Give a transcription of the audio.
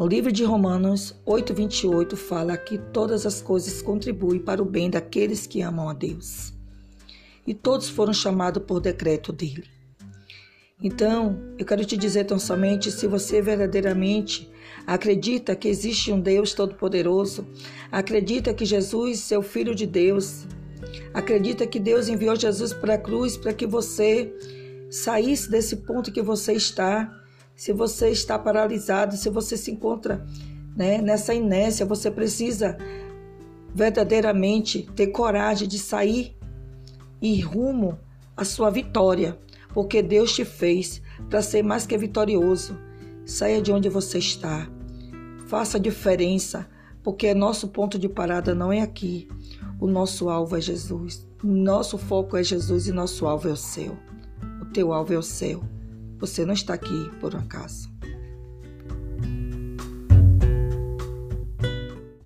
No livro de Romanos 8:28 fala que todas as coisas contribuem para o bem daqueles que amam a Deus. E todos foram chamados por decreto dele. Então, eu quero te dizer tão somente se você verdadeiramente acredita que existe um Deus todo-poderoso, acredita que Jesus, seu filho de Deus, acredita que Deus enviou Jesus para a cruz para que você saísse desse ponto que você está, se você está paralisado, se você se encontra né, nessa inércia, você precisa verdadeiramente ter coragem de sair e rumo à sua vitória, porque Deus te fez para ser mais que vitorioso. Saia de onde você está, faça diferença, porque nosso ponto de parada não é aqui. O nosso alvo é Jesus. Nosso foco é Jesus e nosso alvo é o céu. O teu alvo é o céu. Você não está aqui por um acaso.